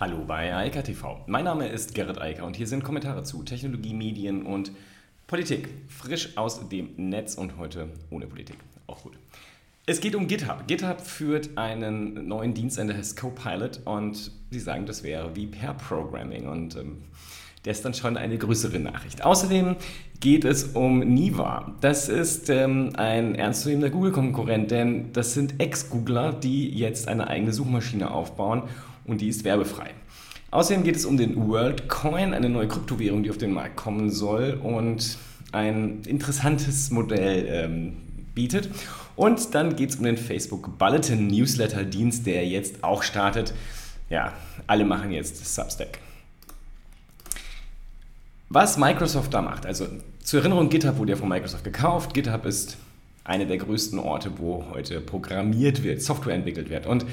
Hallo bei Eika TV. Mein Name ist Gerrit Eiker und hier sind Kommentare zu Technologie, Medien und Politik. Frisch aus dem Netz und heute ohne Politik. Auch gut. Es geht um GitHub. GitHub führt einen neuen Dienst an, der heißt Copilot und sie sagen, das wäre wie Pair Programming und ähm, der ist dann schon eine größere Nachricht. Außerdem geht es um Niva. Das ist ähm, ein ernstzunehmender Google-Konkurrent, denn das sind Ex-Googler, die jetzt eine eigene Suchmaschine aufbauen und die ist werbefrei. Außerdem geht es um den WorldCoin, eine neue Kryptowährung, die auf den Markt kommen soll und ein interessantes Modell ähm, bietet. Und dann geht es um den Facebook Bulletin Newsletter Dienst, der jetzt auch startet. Ja, alle machen jetzt Substack. Was Microsoft da macht, also zur Erinnerung, GitHub wurde ja von Microsoft gekauft. GitHub ist einer der größten Orte, wo heute programmiert wird, Software entwickelt wird. Und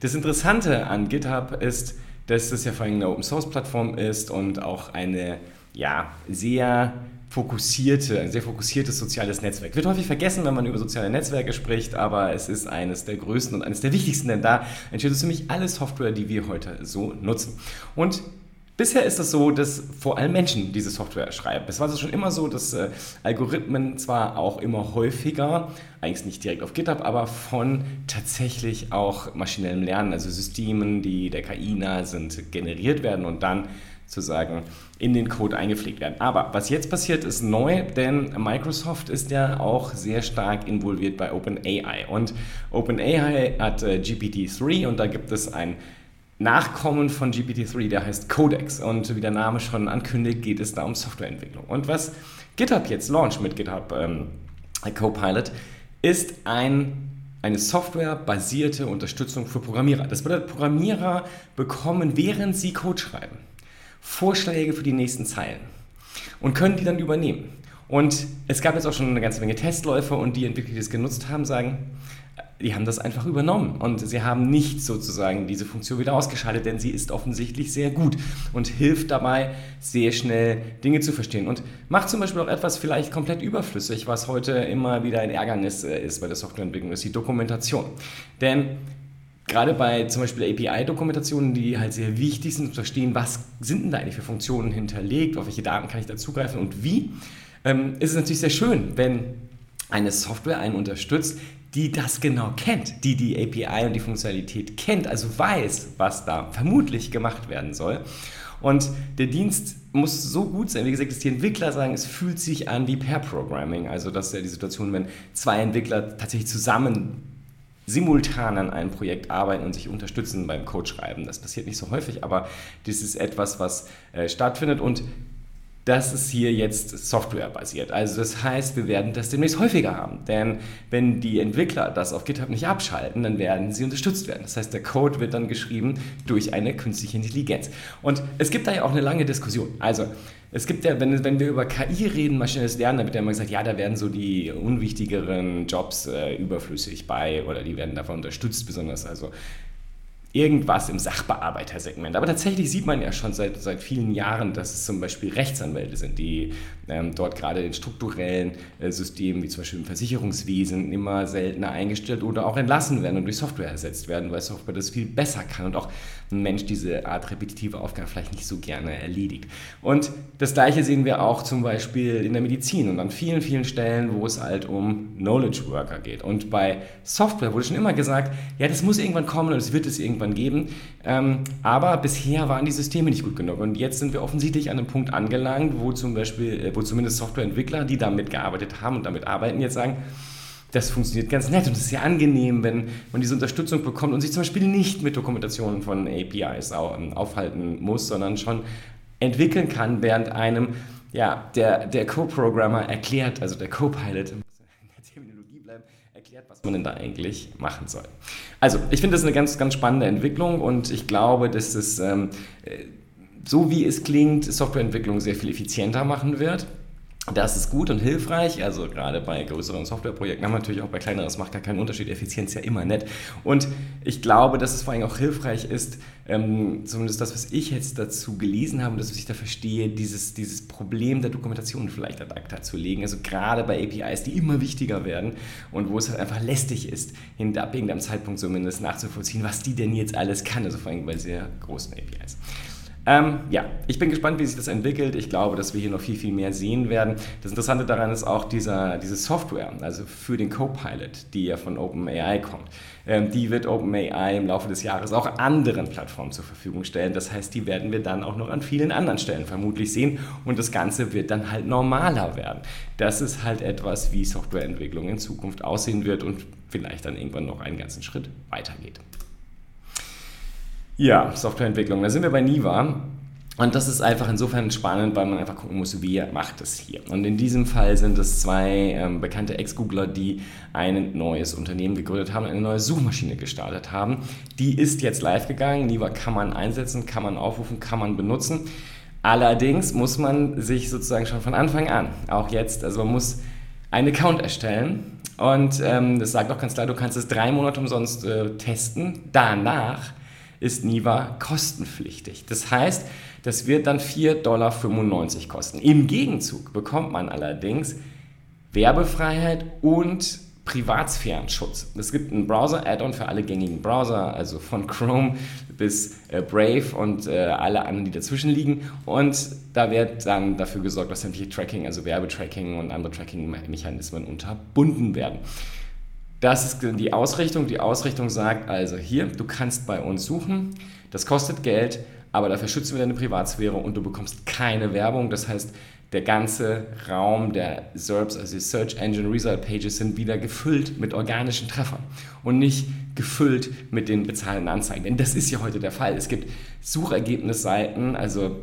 das Interessante an GitHub ist, dass es ja vor allem eine Open Source Plattform ist und auch eine ja, sehr fokussierte, ein sehr fokussiertes soziales Netzwerk. Wird häufig vergessen, wenn man über soziale Netzwerke spricht, aber es ist eines der größten und eines der wichtigsten, denn da entsteht ziemlich alle Software, die wir heute so nutzen. Und Bisher ist es so, dass vor allem Menschen diese Software schreiben. Es war schon immer so, dass äh, Algorithmen zwar auch immer häufiger, eigentlich nicht direkt auf GitHub, aber von tatsächlich auch maschinellem Lernen, also Systemen, die der KI nahe sind, generiert werden und dann sozusagen in den Code eingepflegt werden. Aber was jetzt passiert, ist neu, denn Microsoft ist ja auch sehr stark involviert bei OpenAI. Und OpenAI hat äh, GPT-3 und da gibt es ein Nachkommen von GPT-3, der heißt Codex. Und wie der Name schon ankündigt, geht es da um Softwareentwicklung. Und was GitHub jetzt launcht mit GitHub ähm, Copilot, ist ein, eine softwarebasierte Unterstützung für Programmierer. Das bedeutet, Programmierer bekommen, während sie Code schreiben, Vorschläge für die nächsten Zeilen und können die dann übernehmen. Und es gab jetzt auch schon eine ganze Menge Testläufe und die Entwickler, die das genutzt haben, sagen, die haben das einfach übernommen und sie haben nicht sozusagen diese Funktion wieder ausgeschaltet, denn sie ist offensichtlich sehr gut und hilft dabei, sehr schnell Dinge zu verstehen und macht zum Beispiel auch etwas vielleicht komplett überflüssig, was heute immer wieder ein Ärgernis äh, ist bei der Softwareentwicklung, ist die Dokumentation. Denn gerade bei zum Beispiel API-Dokumentationen, die halt sehr wichtig sind, zu verstehen, was sind denn da eigentlich für Funktionen hinterlegt, auf welche Daten kann ich da zugreifen und wie, ähm, ist es natürlich sehr schön, wenn eine Software einen unterstützt, die das genau kennt, die die API und die Funktionalität kennt, also weiß, was da vermutlich gemacht werden soll. Und der Dienst muss so gut sein, wie gesagt, dass die Entwickler sagen, es fühlt sich an wie Pair Programming, also das ist ja die Situation, wenn zwei Entwickler tatsächlich zusammen simultan an einem Projekt arbeiten und sich unterstützen beim Code schreiben. Das passiert nicht so häufig, aber das ist etwas, was äh, stattfindet und das ist hier jetzt softwarebasiert. Also das heißt, wir werden das demnächst häufiger haben. Denn wenn die Entwickler das auf GitHub nicht abschalten, dann werden sie unterstützt werden. Das heißt, der Code wird dann geschrieben durch eine künstliche Intelligenz. Und es gibt da ja auch eine lange Diskussion. Also es gibt ja, wenn, wenn wir über KI reden, maschinelles Lernen, da wird ja immer gesagt, ja, da werden so die unwichtigeren Jobs äh, überflüssig bei oder die werden davon unterstützt, besonders also irgendwas im Sachbearbeitersegment. Aber tatsächlich sieht man ja schon seit, seit vielen Jahren, dass es zum Beispiel Rechtsanwälte sind, die ähm, dort gerade in strukturellen äh, Systemen, wie zum Beispiel im Versicherungswesen, immer seltener eingestellt oder auch entlassen werden und durch Software ersetzt werden, weil Software das viel besser kann und auch ein Mensch diese Art repetitive Aufgabe vielleicht nicht so gerne erledigt. Und das Gleiche sehen wir auch zum Beispiel in der Medizin und an vielen, vielen Stellen, wo es halt um Knowledge Worker geht. Und bei Software wurde schon immer gesagt, ja, das muss irgendwann kommen und es wird es irgendwann geben. Ähm, aber bisher waren die Systeme nicht gut genug. Und jetzt sind wir offensichtlich an einem Punkt angelangt, wo zum Beispiel, äh, wo zumindest Softwareentwickler, die damit gearbeitet haben und damit arbeiten, jetzt sagen, das funktioniert ganz nett und es ist sehr angenehm, wenn man diese Unterstützung bekommt und sich zum Beispiel nicht mit Dokumentationen von APIs ähm, aufhalten muss, sondern schon entwickeln kann, während einem ja, der, der Co-Programmer erklärt, also der Co-Pilot, in der Terminologie bleiben, erklärt, was man denn da eigentlich machen soll. Also, ich finde das eine ganz, ganz spannende Entwicklung und ich glaube, dass es, ähm, äh, so wie es klingt, Softwareentwicklung sehr viel effizienter machen wird Das ist gut und hilfreich, also gerade bei größeren Softwareprojekten, aber natürlich auch bei kleineren, das macht gar keinen Unterschied, Effizienz ja immer nett. Und ich glaube, dass es vor allem auch hilfreich ist, ähm, zumindest das, was ich jetzt dazu gelesen habe, das, was ich da verstehe, dieses, dieses Problem der Dokumentation vielleicht ad acta zu legen. Also gerade bei APIs, die immer wichtiger werden und wo es halt einfach lästig ist, ab irgendeinem Zeitpunkt zumindest nachzuvollziehen, was die denn jetzt alles kann, also vor allem bei sehr großen APIs. Ähm, ja, ich bin gespannt, wie sich das entwickelt. Ich glaube, dass wir hier noch viel, viel mehr sehen werden. Das Interessante daran ist auch dieser, diese Software, also für den Copilot, die ja von OpenAI kommt. Ähm, die wird OpenAI im Laufe des Jahres auch anderen Plattformen zur Verfügung stellen. Das heißt, die werden wir dann auch noch an vielen anderen Stellen vermutlich sehen und das Ganze wird dann halt normaler werden. Das ist halt etwas, wie Softwareentwicklung in Zukunft aussehen wird und vielleicht dann irgendwann noch einen ganzen Schritt weitergeht. Ja, Softwareentwicklung. Da sind wir bei Niva. Und das ist einfach insofern spannend, weil man einfach gucken muss, wie macht es hier. Und in diesem Fall sind es zwei ähm, bekannte Ex-Googler, die ein neues Unternehmen gegründet haben, eine neue Suchmaschine gestartet haben. Die ist jetzt live gegangen. Niva kann man einsetzen, kann man aufrufen, kann man benutzen. Allerdings muss man sich sozusagen schon von Anfang an, auch jetzt, also man muss einen Account erstellen. Und ähm, das sagt auch ganz klar, du kannst es drei Monate umsonst äh, testen. Danach ist NIVA kostenpflichtig. Das heißt, das wird dann 4,95 Dollar kosten. Im Gegenzug bekommt man allerdings Werbefreiheit und Privatsphärenschutz. Es gibt ein Browser-Add-on für alle gängigen Browser, also von Chrome bis äh, Brave und äh, alle anderen, die dazwischen liegen. Und da wird dann dafür gesorgt, dass sämtliche Tracking, also Werbetracking und andere Tracking-Mechanismen unterbunden werden. Das ist die Ausrichtung. Die Ausrichtung sagt also hier, du kannst bei uns suchen, das kostet Geld, aber dafür schützen wir deine Privatsphäre und du bekommst keine Werbung. Das heißt, der ganze Raum der SERPs, also die Search Engine Result Pages, sind wieder gefüllt mit organischen Treffern und nicht gefüllt mit den bezahlten Anzeigen. Denn das ist ja heute der Fall. Es gibt Suchergebnisseiten, also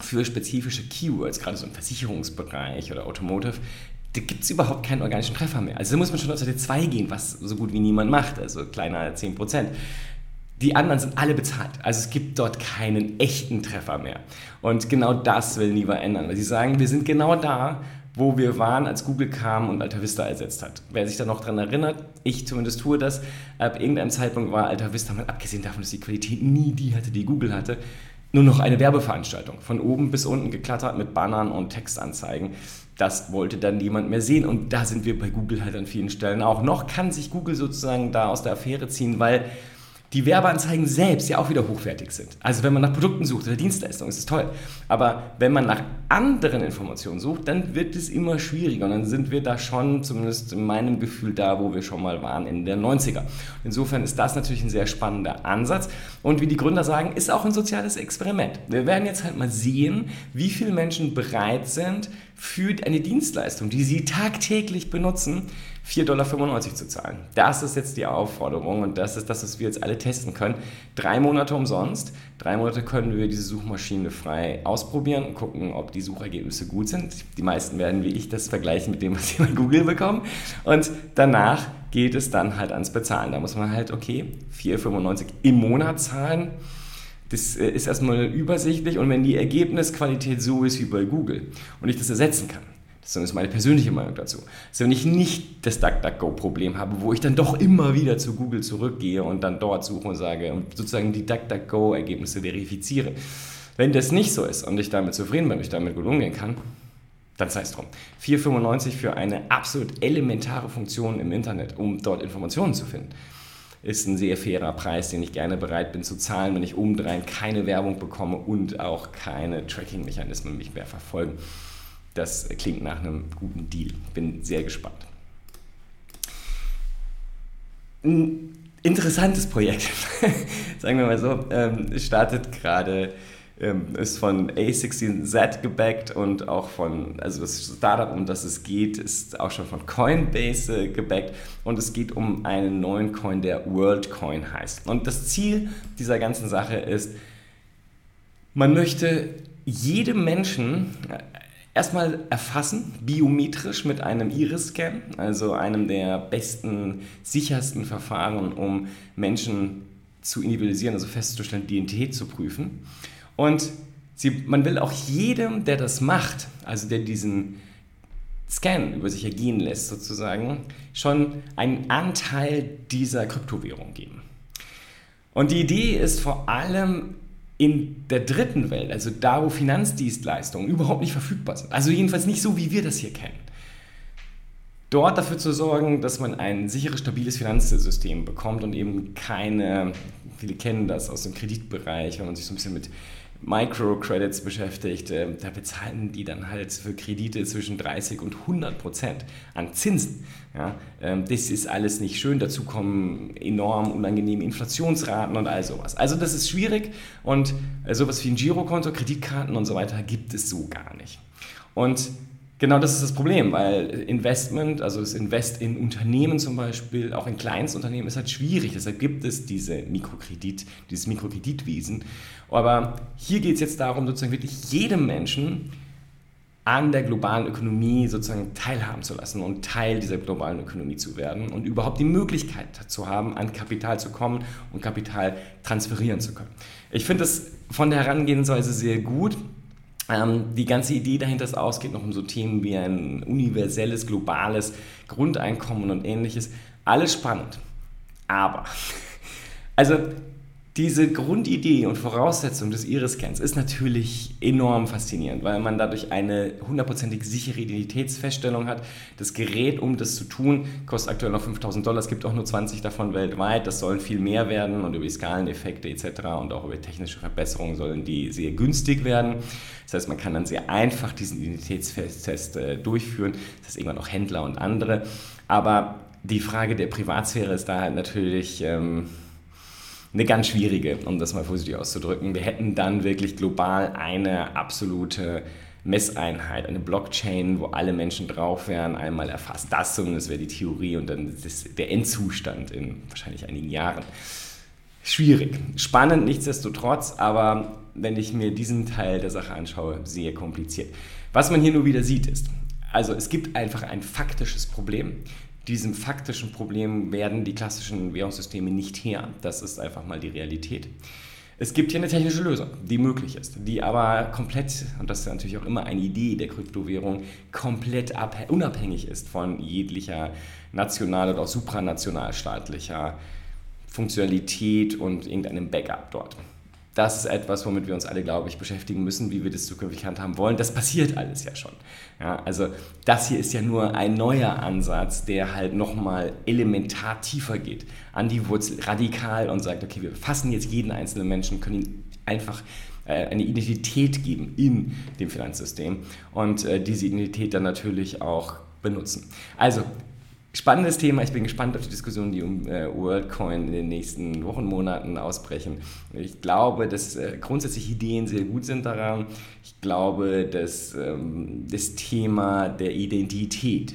für spezifische Keywords, gerade so im Versicherungsbereich oder Automotive, da gibt es überhaupt keinen organischen Treffer mehr. Also da muss man schon auf Seite 2 gehen, was so gut wie niemand macht, also kleiner als 10%. Die anderen sind alle bezahlt. Also es gibt dort keinen echten Treffer mehr. Und genau das will Niva ändern, weil sie sagen, wir sind genau da, wo wir waren, als Google kam und Alta Vista ersetzt hat. Wer sich da noch daran erinnert, ich zumindest tue das, ab irgendeinem Zeitpunkt war Alta Vista, mal abgesehen davon, dass die Qualität nie die hatte, die Google hatte, nur noch eine Werbeveranstaltung. Von oben bis unten geklattert mit Bannern und Textanzeigen das wollte dann niemand mehr sehen. Und da sind wir bei Google halt an vielen Stellen auch. Noch kann sich Google sozusagen da aus der Affäre ziehen, weil die Werbeanzeigen selbst ja auch wieder hochwertig sind. Also wenn man nach Produkten sucht oder Dienstleistungen, ist es toll. Aber wenn man nach anderen Informationen sucht, dann wird es immer schwieriger. Und dann sind wir da schon, zumindest in meinem Gefühl, da, wo wir schon mal waren in der 90er. Insofern ist das natürlich ein sehr spannender Ansatz. Und wie die Gründer sagen, ist auch ein soziales Experiment. Wir werden jetzt halt mal sehen, wie viele Menschen bereit sind, für eine Dienstleistung, die sie tagtäglich benutzen, 4,95 Dollar zu zahlen. Das ist jetzt die Aufforderung und das ist das, was wir jetzt alle testen können. Drei Monate umsonst. Drei Monate können wir diese Suchmaschine frei ausprobieren und gucken, ob die Suchergebnisse gut sind. Die meisten werden wie ich das vergleichen mit dem, was sie bei Google bekommen. Und danach geht es dann halt ans Bezahlen. Da muss man halt, okay, 4,95 im Monat zahlen das äh, ist erstmal übersichtlich und wenn die Ergebnisqualität so ist wie bei Google und ich das ersetzen kann, das ist meine persönliche Meinung dazu. Also wenn ich nicht das DuckDuckGo-Problem habe, wo ich dann doch immer wieder zu Google zurückgehe und dann dort suche und sage und sozusagen die DuckDuckGo-Ergebnisse verifiziere. Wenn das nicht so ist und ich damit zufrieden bin, ich damit gut umgehen kann, dann sei es drum. 4,95 für eine absolut elementare Funktion im Internet, um dort Informationen zu finden ist ein sehr fairer Preis, den ich gerne bereit bin zu zahlen, wenn ich obendrein keine Werbung bekomme und auch keine Tracking-Mechanismen mich mehr verfolgen. Das klingt nach einem guten Deal. Bin sehr gespannt. Ein interessantes Projekt, sagen wir mal so, ähm, startet gerade ähm, ist von A16Z gebackt und auch von, also das Startup, um das es geht, ist auch schon von Coinbase äh, gebackt und es geht um einen neuen Coin, der WorldCoin heißt. Und das Ziel dieser ganzen Sache ist, man möchte jedem Menschen erstmal erfassen, biometrisch mit einem Iris-Scan, also einem der besten, sichersten Verfahren, um Menschen zu individualisieren, also festzustellen, Identität zu prüfen. Und sie, man will auch jedem, der das macht, also der diesen Scan über sich ergehen lässt, sozusagen, schon einen Anteil dieser Kryptowährung geben. Und die Idee ist vor allem in der dritten Welt, also da, wo Finanzdienstleistungen überhaupt nicht verfügbar sind, also jedenfalls nicht so, wie wir das hier kennen, dort dafür zu sorgen, dass man ein sicheres, stabiles Finanzsystem bekommt und eben keine, viele kennen das aus dem Kreditbereich, wenn man sich so ein bisschen mit Microcredits beschäftigt, äh, da bezahlen die dann halt für Kredite zwischen 30 und 100 Prozent an Zinsen. Ja, ähm, das ist alles nicht schön. Dazu kommen enorm unangenehme Inflationsraten und all sowas. Also das ist schwierig und äh, sowas wie ein Girokonto, Kreditkarten und so weiter gibt es so gar nicht. Und Genau das ist das Problem, weil Investment, also das Invest in Unternehmen zum Beispiel, auch in Kleinstunternehmen, ist halt schwierig. Deshalb gibt es diese Mikrokredit, dieses Mikrokreditwesen. Aber hier geht es jetzt darum, sozusagen wirklich jedem Menschen an der globalen Ökonomie sozusagen teilhaben zu lassen und Teil dieser globalen Ökonomie zu werden und überhaupt die Möglichkeit zu haben, an Kapital zu kommen und Kapital transferieren zu können. Ich finde das von der Herangehensweise sehr gut. Ähm, die ganze Idee dahinter ist aus, geht noch um so Themen wie ein universelles, globales Grundeinkommen und ähnliches. Alles spannend. Aber, also diese Grundidee und Voraussetzung des Iris-Scans ist natürlich enorm faszinierend, weil man dadurch eine hundertprozentig sichere Identitätsfeststellung hat. Das Gerät, um das zu tun, kostet aktuell noch 5000 Dollar. Es gibt auch nur 20 davon weltweit. Das sollen viel mehr werden und über die Skaleneffekte etc. und auch über technische Verbesserungen sollen die sehr günstig werden. Das heißt, man kann dann sehr einfach diesen Identitätstest äh, durchführen. Das heißt, immer noch Händler und andere. Aber die Frage der Privatsphäre ist da halt natürlich... Ähm, eine ganz schwierige, um das mal vorsichtig auszudrücken. Wir hätten dann wirklich global eine absolute Messeinheit, eine Blockchain, wo alle Menschen drauf wären, einmal erfasst. Das zumindest wäre die Theorie und dann der Endzustand in wahrscheinlich einigen Jahren. Schwierig. Spannend nichtsdestotrotz, aber wenn ich mir diesen Teil der Sache anschaue, sehr kompliziert. Was man hier nur wieder sieht ist, also es gibt einfach ein faktisches Problem diesem faktischen Problem werden die klassischen Währungssysteme nicht her. Das ist einfach mal die Realität. Es gibt hier eine technische Lösung, die möglich ist, die aber komplett, und das ist natürlich auch immer eine Idee der Kryptowährung, komplett unabhängig ist von jeglicher national- oder supranationalstaatlicher Funktionalität und irgendeinem Backup dort das ist etwas, womit wir uns alle, glaube ich, beschäftigen müssen, wie wir das zukünftig handhaben wollen. Das passiert alles ja schon. Ja, also das hier ist ja nur ein neuer Ansatz, der halt nochmal elementar tiefer geht, an die Wurzel, radikal und sagt, okay, wir fassen jetzt jeden einzelnen Menschen, können ihn einfach äh, eine Identität geben in dem Finanzsystem und äh, diese Identität dann natürlich auch benutzen. Also Spannendes Thema. Ich bin gespannt auf die Diskussionen, die um äh, WorldCoin in den nächsten Wochen, Monaten ausbrechen. Ich glaube, dass äh, grundsätzlich Ideen sehr gut sind daran. Ich glaube, dass ähm, das Thema der Identität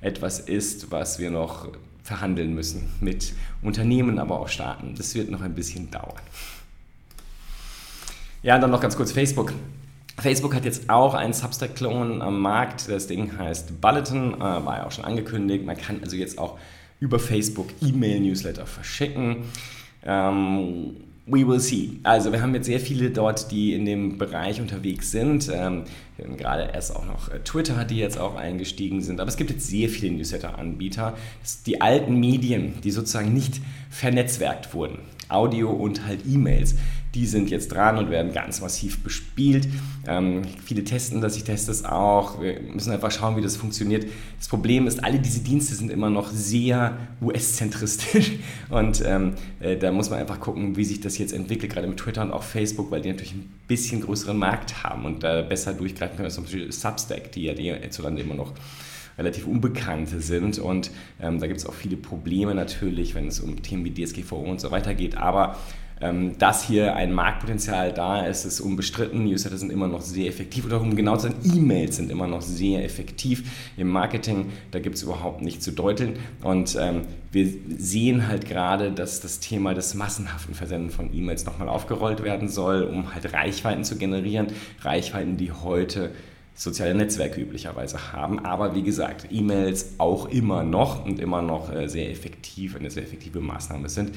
etwas ist, was wir noch verhandeln müssen mit Unternehmen, aber auch Staaten. Das wird noch ein bisschen dauern. Ja, und dann noch ganz kurz Facebook. Facebook hat jetzt auch einen Substack-Klon am Markt. Das Ding heißt Bulletin, äh, war ja auch schon angekündigt. Man kann also jetzt auch über Facebook E-Mail-Newsletter verschicken. Ähm, we will see. Also wir haben jetzt sehr viele dort, die in dem Bereich unterwegs sind. Ähm, gerade erst auch noch äh, Twitter, die jetzt auch eingestiegen sind. Aber es gibt jetzt sehr viele Newsletter-Anbieter. Die alten Medien, die sozusagen nicht vernetzwerkt wurden, Audio und halt E-Mails, die sind jetzt dran und werden ganz massiv bespielt. Ähm, viele testen das, ich teste es auch. Wir müssen einfach schauen, wie das funktioniert. Das Problem ist, alle diese Dienste sind immer noch sehr US-zentristisch und ähm, äh, da muss man einfach gucken, wie sich das jetzt entwickelt, gerade mit Twitter und auch Facebook, weil die natürlich ein bisschen größeren Markt haben und da besser durchgreifen können, zum Beispiel Substack, die ja hierzulande immer noch relativ unbekannte sind. Und ähm, da gibt es auch viele Probleme natürlich, wenn es um Themen wie DSGVO und so weiter geht. Aber ähm, dass hier ein Marktpotenzial da ist, ist unbestritten. Newsletter sind immer noch sehr effektiv oder um genau zu sein, E-Mails sind immer noch sehr effektiv im Marketing. Da gibt es überhaupt nichts zu deuteln. Und ähm, wir sehen halt gerade, dass das Thema des massenhaften Versenden von E-Mails nochmal aufgerollt werden soll, um halt Reichweiten zu generieren. Reichweiten, die heute soziale Netzwerke üblicherweise haben. Aber wie gesagt, E-Mails auch immer noch und immer noch äh, sehr effektiv, eine sehr effektive Maßnahme sind.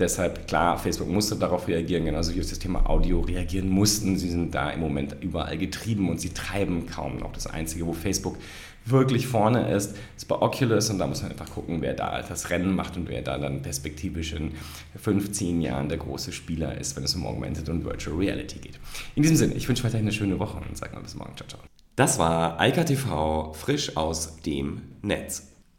Deshalb, klar, Facebook musste darauf reagieren, genauso wie auf das Thema Audio reagieren mussten. Sie sind da im Moment überall getrieben und sie treiben kaum noch. Das Einzige, wo Facebook wirklich vorne ist, ist bei Oculus und da muss man einfach gucken, wer da das Rennen macht und wer da dann perspektivisch in 15 Jahren der große Spieler ist, wenn es um Augmented und Virtual Reality geht. In diesem Sinne, ich wünsche weiterhin eine schöne Woche und sage mal bis morgen. Ciao, ciao. Das war Eika TV frisch aus dem Netz.